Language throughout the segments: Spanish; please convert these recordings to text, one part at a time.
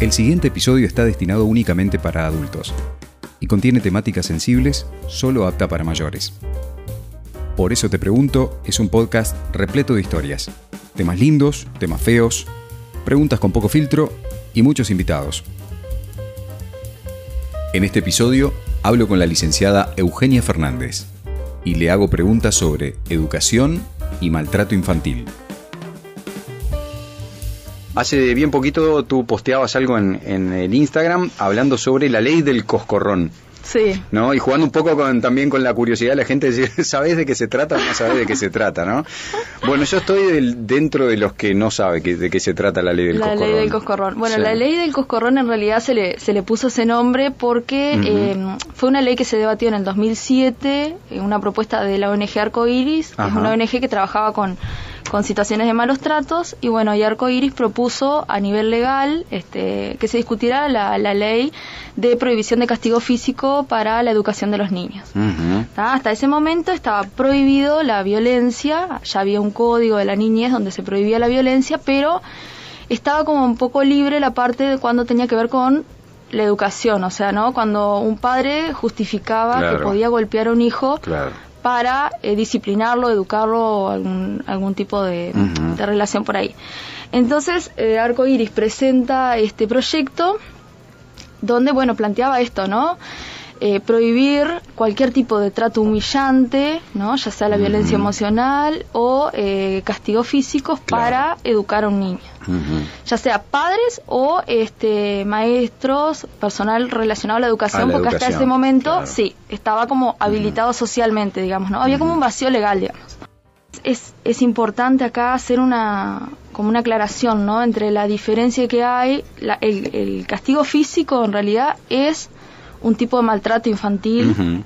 El siguiente episodio está destinado únicamente para adultos y contiene temáticas sensibles solo apta para mayores. Por eso te pregunto, es un podcast repleto de historias, temas lindos, temas feos, preguntas con poco filtro y muchos invitados. En este episodio hablo con la licenciada Eugenia Fernández y le hago preguntas sobre educación y maltrato infantil. Hace bien poquito tú posteabas algo en, en el Instagram hablando sobre la ley del coscorrón. Sí. ¿no? Y jugando un poco con, también con la curiosidad de la gente, de decir, ¿sabés de qué se trata o no sabés de qué se trata, no? Bueno, yo estoy del- dentro de los que no sabe que- de qué se trata la ley del la coscorrón. ley del coscorrón. Bueno, Sí. la ley del coscorrón en realidad se le, se le puso ese nombre porque eh, fue una ley que se debatió en el 2007, eh, una propuesta de la ONG Arcoiris, que es Ajá. una ONG que trabajaba con, con situaciones de malos tratos, y bueno, y Arcoiris propuso a nivel legal este, que se discutiera la, la ley de prohibición de castigo físico para la educación de los niños. ¿tá? Hasta ese momento estaba prohibido la violencia, ya había un código de la niñez donde se prohibía la violencia, pero estaba como un poco libre la parte de cuando tenía que ver con la educación, o sea, ¿no? Cuando un padre justificaba Claro. que podía golpear a un hijo Claro. Para eh, disciplinarlo, educarlo o algún, algún tipo de, de relación por ahí. Entonces, eh, Arco Iris presenta este proyecto donde, bueno, planteaba esto, ¿no? Eh, prohibir cualquier tipo de trato humillante, ¿no? Ya sea la violencia emocional o eh, castigos físicos Claro. para educar a un niño ya sea padres o este maestros, personal relacionado a la educación, A la porque hasta ese momento claro. sí, estaba como habilitado socialmente, digamos, ¿no? Había como un vacío legal, digamos. Es, es importante acá hacer una como una aclaración, ¿no? Entre la diferencia que hay, la- el, el castigo físico en realidad es un tipo de maltrato infantil,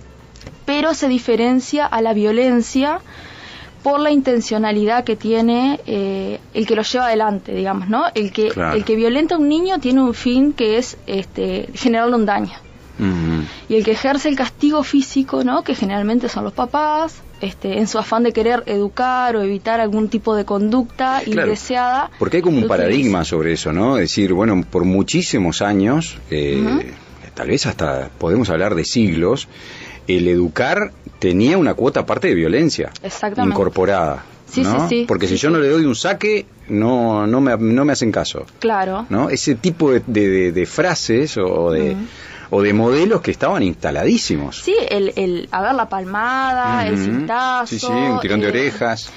pero se diferencia a la violencia por la intencionalidad que tiene eh, el que lo lleva adelante, digamos, ¿no? El que, Claro. el que violenta a un niño tiene un fin que es este, generarle un daño. Y el que ejerce el castigo físico, ¿no? Que generalmente son los papás, este, en su afán de querer educar o evitar algún tipo de conducta Claro. indeseada. Porque hay como un paradigma sobre eso, ¿no? Es decir, bueno, por muchísimos años, eh. Tal vez hasta podemos hablar de siglos, el educar tenía una cuota aparte de violencia Exactamente. incorporada. Sí, ¿no? sí, sí. Porque si yo no le doy un saque, no, no, me, no me hacen caso. Claro. ¿no? Ese tipo de, de- frases o de, o de modelos que estaban instaladísimos. Sí, el, el, a ver, la palmada, el cintazo. Sí, sí, un tirón de eh, orejas.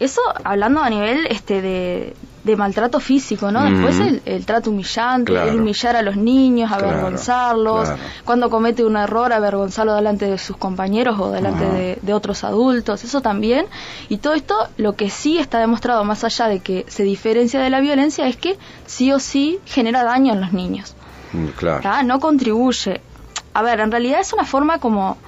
Eso hablando a nivel este de, de maltrato físico, ¿no? Después el, el trato humillante, Claro. el humillar a los niños, avergonzarlos, claro. cuando comete un error, avergonzarlo delante de sus compañeros o delante de, de otros adultos, eso también. Y todo esto, lo que sí está demostrado, más allá de que se diferencia de la violencia, es que sí o sí genera daño en los niños. Mm, Claro. No contribuye. A ver, en realidad es una forma como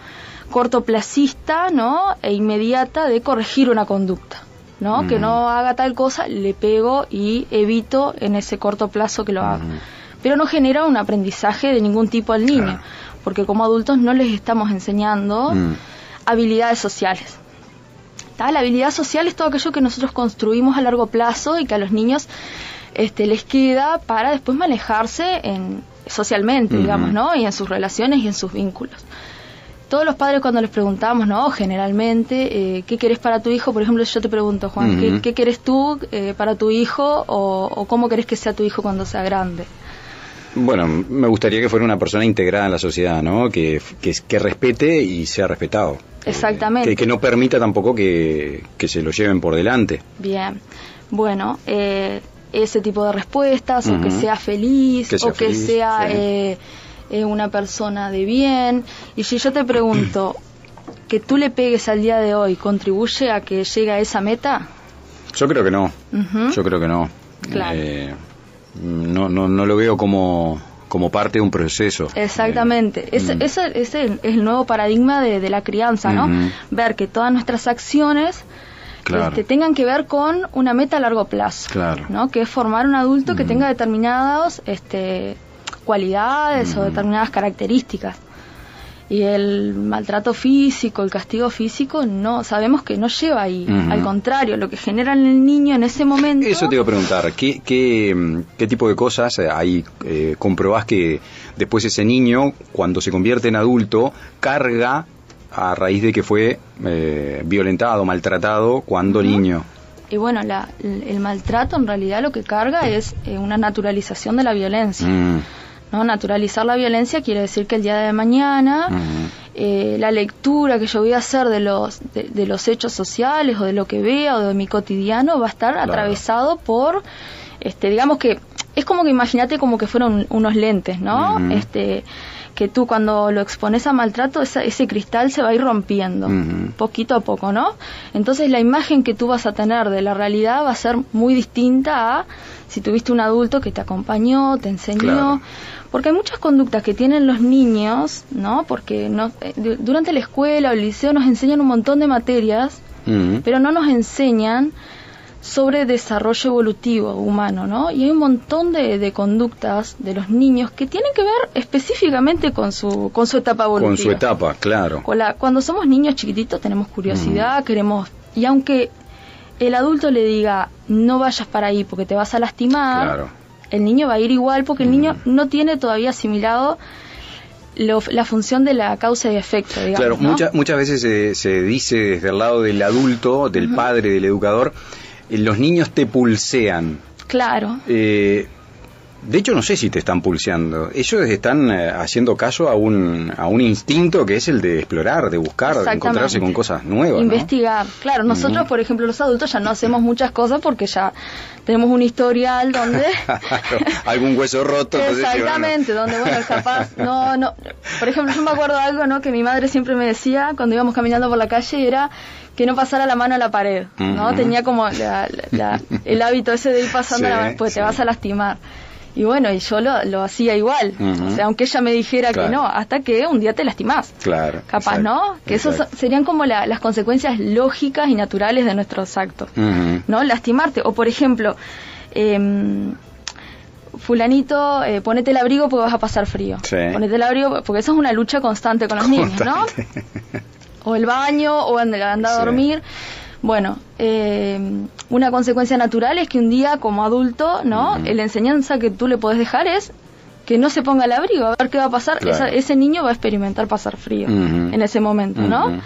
cortoplacista, ¿no? E inmediata de corregir una conducta, ¿no? Mm. Que no haga tal cosa, le pego y evito en ese corto plazo que lo haga. Pero no genera un aprendizaje de ningún tipo al niño, Claro. porque como adultos no les estamos enseñando Mm. habilidades sociales. ¿tá? La habilidad social es todo aquello que nosotros construimos a largo plazo y que a los niños este, les queda para después manejarse en, socialmente, digamos, ¿no? Y en sus relaciones y en sus vínculos. Todos los padres cuando les preguntamos, ¿no? Generalmente, eh, ¿qué querés para tu hijo? Por ejemplo, yo te pregunto, Juan, ¿qué, qué querés tú eh, para tu hijo o, o cómo querés que sea tu hijo cuando sea grande? Bueno, me gustaría que fuera una persona integrada en la sociedad, ¿no? Que, que, que respete y sea respetado. Exactamente. Que, que no permita tampoco que, que se lo lleven por delante. Bien, bueno, eh, ese tipo de respuestas, o que sea feliz, Que sea o que feliz, sea sí. Eh, una persona de bien. Y si yo te pregunto, que tú le pegues al día de hoy, ¿contribuye a que llegue a esa meta? Yo creo que no. Yo creo que no. Claro. Eh, no, no, no lo veo como, como parte de un proceso. Exactamente. Eh, ese, mm. ese- ese es el nuevo paradigma de, de la crianza, ¿no? Ver que todas nuestras acciones Claro. este, tengan que ver con una meta a largo plazo, Claro. ¿no? Que es formar un adulto que tenga determinadas este, cualidades o Ujú. determinadas características. y el maltrato físico, el castigo físico, no sabemos que no lleva ahí. Al contrario, lo que genera en el niño en ese momento. Eso te iba a preguntar, ¿qué, qué, tipo de cosas ahí eh, comprobás que después ese niño, cuando se convierte en adulto, carga a raíz de que fue eh, violentado, maltratado cuando niño? Y bueno, el maltrato en realidad lo que carga es eh, una naturalización de la violencia. Mm. ¿No? Naturalizar la violencia quiere decir que el día de mañana eh, la lectura que yo voy a hacer de los, de, los hechos sociales o de lo que vea o de mi cotidiano va a estar atravesado por, este, digamos que es como que imagínate como que fueron unos lentes, ¿no? Este que tú cuando lo expones a maltrato, ese cristal se va a ir rompiendo, poquito a poco, ¿no? Entonces la imagen que tú vas a tener de la realidad va a ser muy distinta a si tuviste un adulto que te acompañó, te enseñó, porque hay muchas conductas que tienen los niños, ¿no? Porque no, eh, durante la escuela o el liceo nos enseñan un montón de materias, pero no nos enseñan sobre desarrollo evolutivo humano, ¿no? Y hay un montón de, conductas de los niños que tienen que ver específicamente con su, con su etapa evolutiva. Con su etapa, claro. cuando somos niños chiquititos tenemos curiosidad, queremos... Y aunque el adulto le diga, no vayas para ahí porque te vas a lastimar, claro el niño va a ir igual porque el niño no tiene todavía asimilado la función de la causa y efecto. Digamos, claro, muchas muchas veces se, dice desde el lado del adulto, del padre, del educador, los niños te pulsean. Claro. Eh, de hecho, no sé si te están pulseando. Ellos están eh, haciendo caso a un, a un instinto que es el de explorar, de buscar, de encontrarse con cosas nuevas. Investigar. Claro, nosotros, por ejemplo, los adultos ya no hacemos muchas cosas porque ya tenemos un historial donde... Algún hueso roto. Exactamente, donde, bueno, capaz... No, no. Por ejemplo, yo me acuerdo de algo, ¿no? Que mi madre siempre me decía cuando íbamos caminando por la calle era que no pasara la mano a la pared, ¿no? Tenía como el hábito ese de ir pasando la mano, pues te vas a lastimar. Y bueno, y yo lo, hacía igual. O sea, aunque ella me dijera que no, hasta que un día te lastimás. Claro. Capaz, ¿no? Que eso serían como las consecuencias lógicas y naturales de nuestros actos. ¿No? Lastimarte. O, por ejemplo, eh, fulanito, eh, ponete el abrigo porque vas a pasar frío. Ponete el abrigo porque eso es una lucha constante con los niños, ¿no? o el baño, o andar a dormir. Bueno, eh, una consecuencia natural es que un día como adulto, ¿no? La enseñanza que tú le puedes dejar es que no se ponga el abrigo, a ver qué va a pasar. ese niño va a experimentar pasar frío en ese momento, ¿no?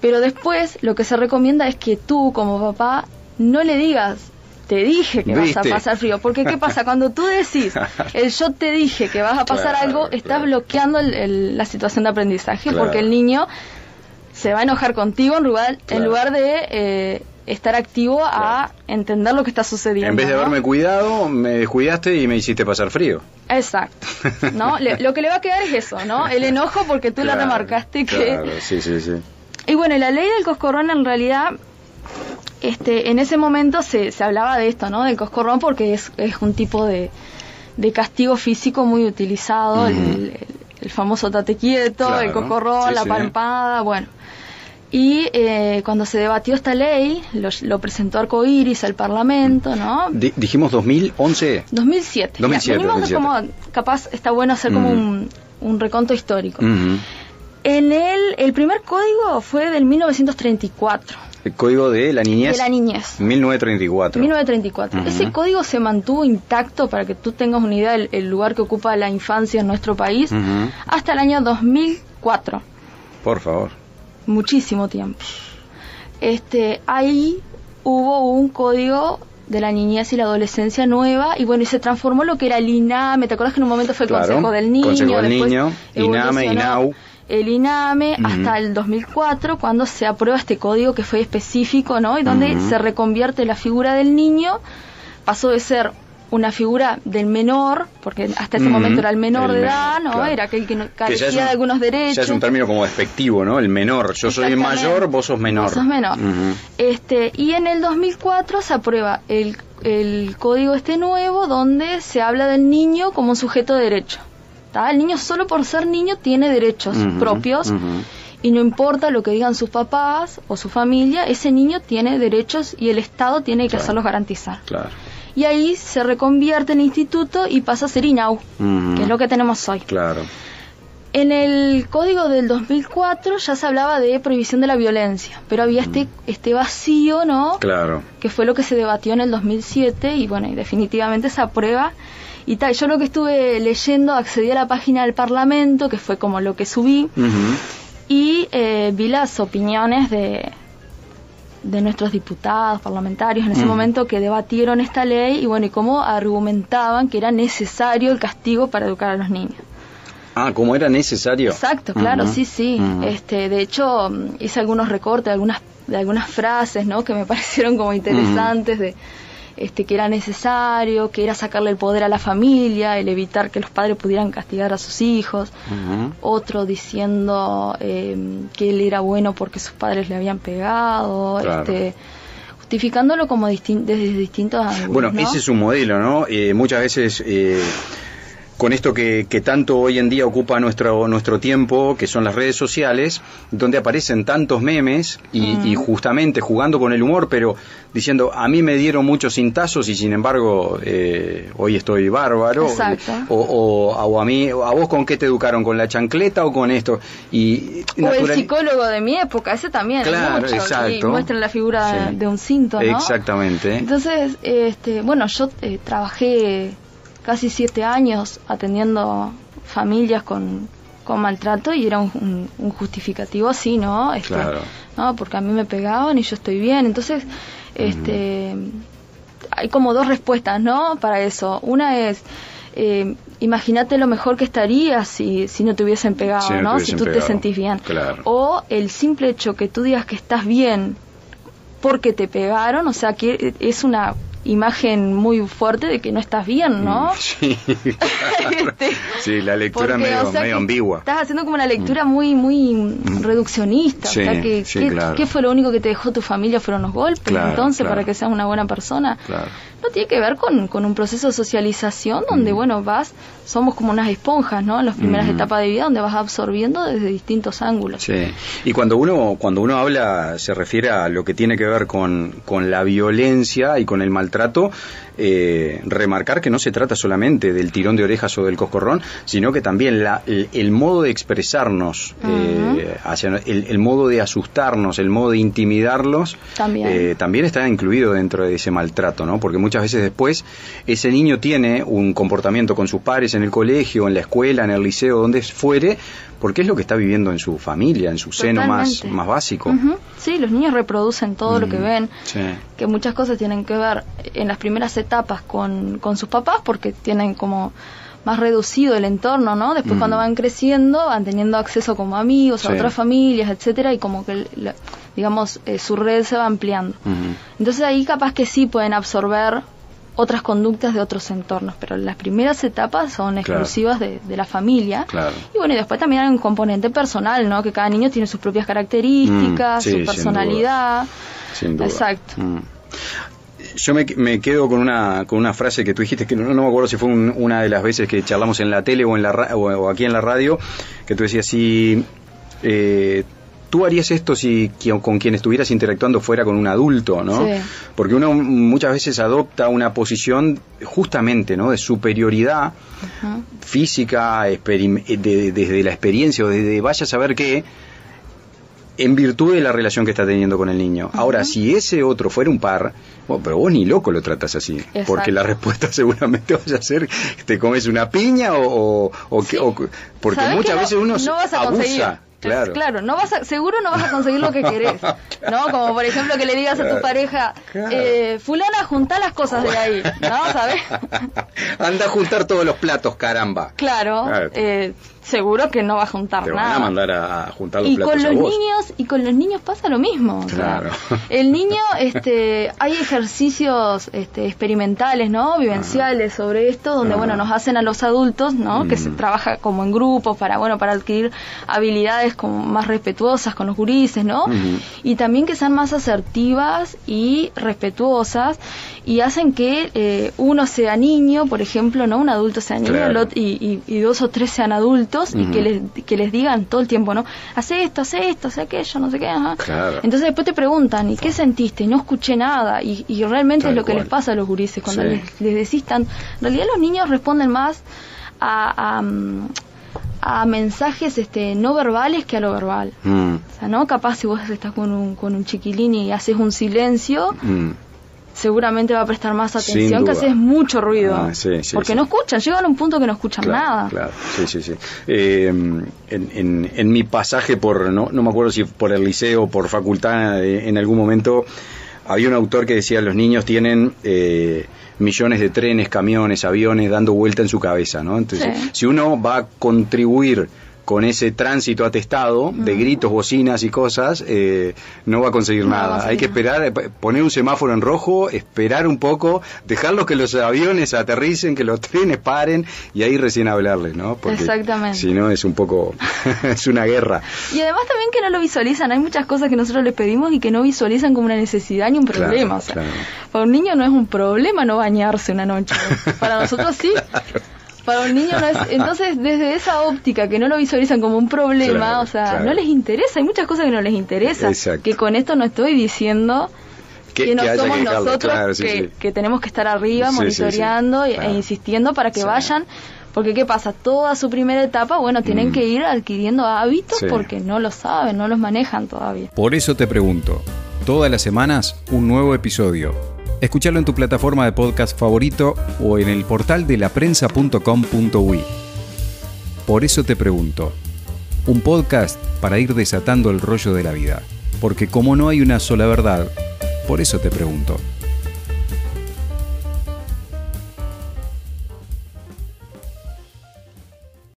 Pero después lo que se recomienda es que tú como papá no le digas te dije que vas a pasar frío. Porque ¿qué pasa? Cuando tú decís, el yo te dije que vas a pasar algo, estás bloqueando la situación de aprendizaje porque el niño se va a enojar contigo en lugar, en lugar de eh, estar activo a entender lo que está sucediendo. En vez de haberme cuidado, me descuidaste y me hiciste pasar frío. Exacto. ¿no? lo que le va a quedar es eso, ¿no? El enojo porque tú le remarcaste que... Claro, sí, sí, sí. Y bueno, la ley del coscorrón en realidad... Este, en ese momento se, se hablaba de esto, ¿no? Del coscorrón porque es, es un tipo de, de castigo físico muy utilizado, el, famoso tate quieto, el coscorrón, la palpada, bueno. Y eh, cuando se debatió esta ley, lo, presentó Arcoiris al Parlamento, ¿no? dijimos 2011. 2007. 2007, Como, capaz está bueno hacer como un, un, reconto histórico. En el, el primer código fue del 1934. El código de la niñez. De la niñez. 1934. 1934. Ese código se mantuvo intacto, para que tú tengas una idea del lugar que ocupa la infancia en nuestro país, hasta el año 2004. Por favor muchísimo tiempo. Este, ahí hubo un código de la niñez y la adolescencia nueva y bueno, y se transformó lo que era el INAME, ¿te acuerdas que en un momento fue el Consejo del Niño? Consejo del Niño, INAME, INAU. El INAME hasta el 2004 cuando se aprueba este código que fue específico, ¿no? Y donde se reconvierte la figura del niño, pasó de ser una figura del menor, porque hasta ese momento era el menor de edad, ¿no? Era aquel que carecía de algunos derechos. Ya es un término como despectivo, ¿no? El menor. Yo soy mayor, vos sos menor. Vos sos menor. este, y en el 2004 se aprueba el, el código este nuevo donde se habla del niño como un sujeto de derecho. El niño solo por ser niño tiene derechos propios y no importa lo que digan sus papás o su familia, ese niño tiene derechos y el Estado tiene que hacerlos garantizar. Claro y ahí se reconvierte en instituto y pasa a ser INAU, que es lo que tenemos hoy. Claro. En el código del 2004 ya se hablaba de prohibición de la violencia, pero había este, este vacío, ¿no? Claro. Que fue lo que se debatió en el 2007 y bueno, y definitivamente se aprueba. Y tal, yo lo que estuve leyendo, accedí a la página del Parlamento, que fue como lo que subí, Ujú. y eh, vi las opiniones de, de nuestros diputados, parlamentarios en ese Mm. momento que debatieron esta ley y bueno, y cómo argumentaban que era necesario el castigo para educar a los niños. Ah, como era necesario. Exacto, claro, sí, sí. Este, de hecho, hice algunos recortes de algunas, de algunas frases, ¿no? Que me parecieron como interesantes de este que era necesario, que era sacarle el poder a la familia, el evitar que los padres pudieran castigar a sus hijos. Ujú. Otro diciendo eh, que él era bueno porque sus padres le habían pegado, Claro. este, justificándolo como distin- desde distintos ángulos. Bueno, ¿no? ese es un modelo, ¿no? Eh, muchas veces eh, con esto que, que tanto hoy en día ocupa nuestro, nuestro tiempo, que son las redes sociales, donde aparecen tantos memes y, Mm. y justamente jugando con el humor, pero diciendo, a mí me dieron muchos cintazos y sin embargo eh, hoy estoy bárbaro. Exacto. O, o- o a mí, ¿a vos con qué te educaron? ¿Con la chancleta o con esto? Y O el psicólogo de mi época, ese también, Claro, mucho, y exacto. muestra la figura Sí. de un cinto, ¿no? Exactamente. Entonces, este, bueno, yo eh, trabajé casi siete años atendiendo familias con, con maltrato y era un, un- un justificativo así, ¿no? Este, Claro. ¿no? Porque a mí me pegaban y yo estoy bien. Entonces, este, hay como dos respuestas, ¿no? Para eso. Una es, eh, imagínate lo mejor que estarías si, si no te hubiesen pegado, Si no. Si tú pegado, te sentís bien. claro. O el simple hecho que tú digas que estás bien porque te pegaron, o sea que es una imagen muy fuerte de que no estás bien, ¿no? Sí, claro. Este, sí, la lectura Porque, medio, o sea, medio ambigua. Estás haciendo como una lectura muy muy reduccionista. Sí, o sea, que, sí, ¿qué, claro. qué fue lo único que te dejó tu familia? Fueron los golpes. Claro, Entonces, para que seas una buena persona. Claro. No tiene que ver con, con un proceso de socialización donde, Mm. bueno, vas, somos como unas esponjas, ¿no? En las primeras etapas de vida donde vas absorbiendo desde distintos ángulos. Sí. Y cuando uno cuando uno habla se refiere a lo que tiene que ver con, con la violencia y con el maltrato, eh, remarcar que no se trata solamente del tirón de orejas o del coscorrón, sino que también la, el, el modo de expresarnos, eh, hacia el, el modo de asustarnos, el modo de intimidarlos, También. eh, también está incluido dentro de ese maltrato, ¿no? Porque muchas veces después ese niño tiene un comportamiento con sus padres en el colegio, en la escuela, en el liceo, donde fuere, porque es lo que está viviendo en su familia, en su seno más, Totalmente. más básico. Sí, los niños reproducen todo lo que Mm, ven. sí. que muchas cosas tienen que ver en las primeras etapas con, con sus papás porque tienen como más reducido el entorno, ¿no? Después Mm. cuando van creciendo van teniendo acceso como amigos a otras familias, etcétera, y como que digamos eh, su red se va ampliando. Entonces ahí capaz que sí pueden absorber otras conductas de otros entornos, pero las primeras etapas son exclusivas de, de la familia. Claro. Y bueno, y después también hay un componente personal, ¿no? Que cada niño tiene sus propias características, Mm, sí, su sin personalidad. Sin duda. Exacto. Mm. Yo me, me quedo con una, con una frase que tú dijiste, que no, no me acuerdo si fue un- una de las veces que charlamos en la tele o, en la, o, o aquí en la radio, que tú decías, si eh, tú harías esto si qui- con quien estuvieras interactuando fuera con un adulto, ¿no? Sí. Porque uno muchas veces adopta una posición justamente, ¿no? De superioridad física, experim- de- desde la experiencia o desde vaya a saber qué, en virtud de la relación que está teniendo con el niño. Ahora, si ese otro fuera un par, bueno, pero vos ni loco lo tratas así, Exacto. porque la respuesta seguramente vaya a ser, te comes una piña o, o, o que- o- porque ¿Sabés muchas no- veces uno no vas a conseguir? Claro. Claro, no vas a, seguro no vas a conseguir lo que querés, ¿no? Como por ejemplo que le digas a tu pareja, Claro. eh, fulana, juntá las cosas de ahí, ¿no? ¿Sabes? Anda a juntar todos los platos, caramba. Claro, Claro. eh, seguro que no va a juntar Te van nada. a mandar a, a juntar los y platos con a los vos. niños y con los niños pasa lo mismo o sea, Claro. el niño este hay ejercicios este, experimentales no vivenciales sobre esto donde Ajá. bueno nos hacen a los adultos no que se Mm. trabaja como en grupos para bueno para adquirir habilidades como más respetuosas con los gurises no y también que sean más asertivas y respetuosas y hacen que eh, uno sea niño por ejemplo no un adulto sea niño Claro. y- y dos o tres sean adultos y que les, que les digan todo el tiempo, ¿no? Hace esto, hace esto, hace aquello, no sé qué. ajá. Claro. Entonces después te preguntan, ¿y qué sentiste? No escuché nada. Y, y realmente Tal es lo que les pasa a los gurises cuando Sí. les, les decís tan... En realidad los niños responden más a, a, a mensajes este, no verbales que a lo verbal. Mm, O sea, ¿no? Capaz si vos estás con un, con un chiquilín y haces un silencio, mm. Seguramente va a prestar más atención que haces mucho ruido. Ah, sí, sí, porque sí. no escuchan, llegan a un punto que no escuchan Claro, nada. Claro, sí, sí, sí. Eh, en, en- en mi pasaje por, no, no me acuerdo si por el liceo o por facultad, eh, en algún momento había un autor que decía los niños tienen eh, millones de trenes, camiones, aviones dando vuelta en su cabeza, ¿no? Entonces, si uno va a contribuir con ese tránsito atestado de gritos, bocinas y cosas, eh, no va a conseguir No va a nada. Hay que esperar, eh, poner un semáforo en rojo, esperar un poco, dejarlos que los aviones aterricen, que los trenes paren y ahí recién hablarles, ¿no? Exactamente. Si no, es un poco, es una guerra. Y además también que no lo visualizan. Hay muchas cosas que nosotros les pedimos y que no visualizan como una necesidad ni un Claro, problema. o sea, claro. Para un niño no es un problema no bañarse una noche. Para nosotros sí. Para un niño no es. Entonces, desde esa óptica que no lo visualizan como un problema, Claro, o sea, claro. no les interesa. Hay muchas cosas que no les interesa. Exacto. Que con esto no estoy diciendo Que- que, no que somos que dejarlo, nosotros claro, sí, que, sí. que tenemos que estar arriba Sí, sí, sí, monitoreando e insistiendo para que Sí. vayan. Porque, ¿qué pasa? Toda su primera etapa, bueno, tienen Mm. que ir adquiriendo hábitos Sí. porque no lo saben, no los manejan todavía. Por eso te pregunto, todas las semanas un nuevo episodio. Escúchalo en tu plataforma de podcast favorito o en el portal de laprensa.com.uy. Por eso te pregunto, un podcast para ir desatando el rollo de la vida. Porque como no hay una sola verdad, por eso te pregunto.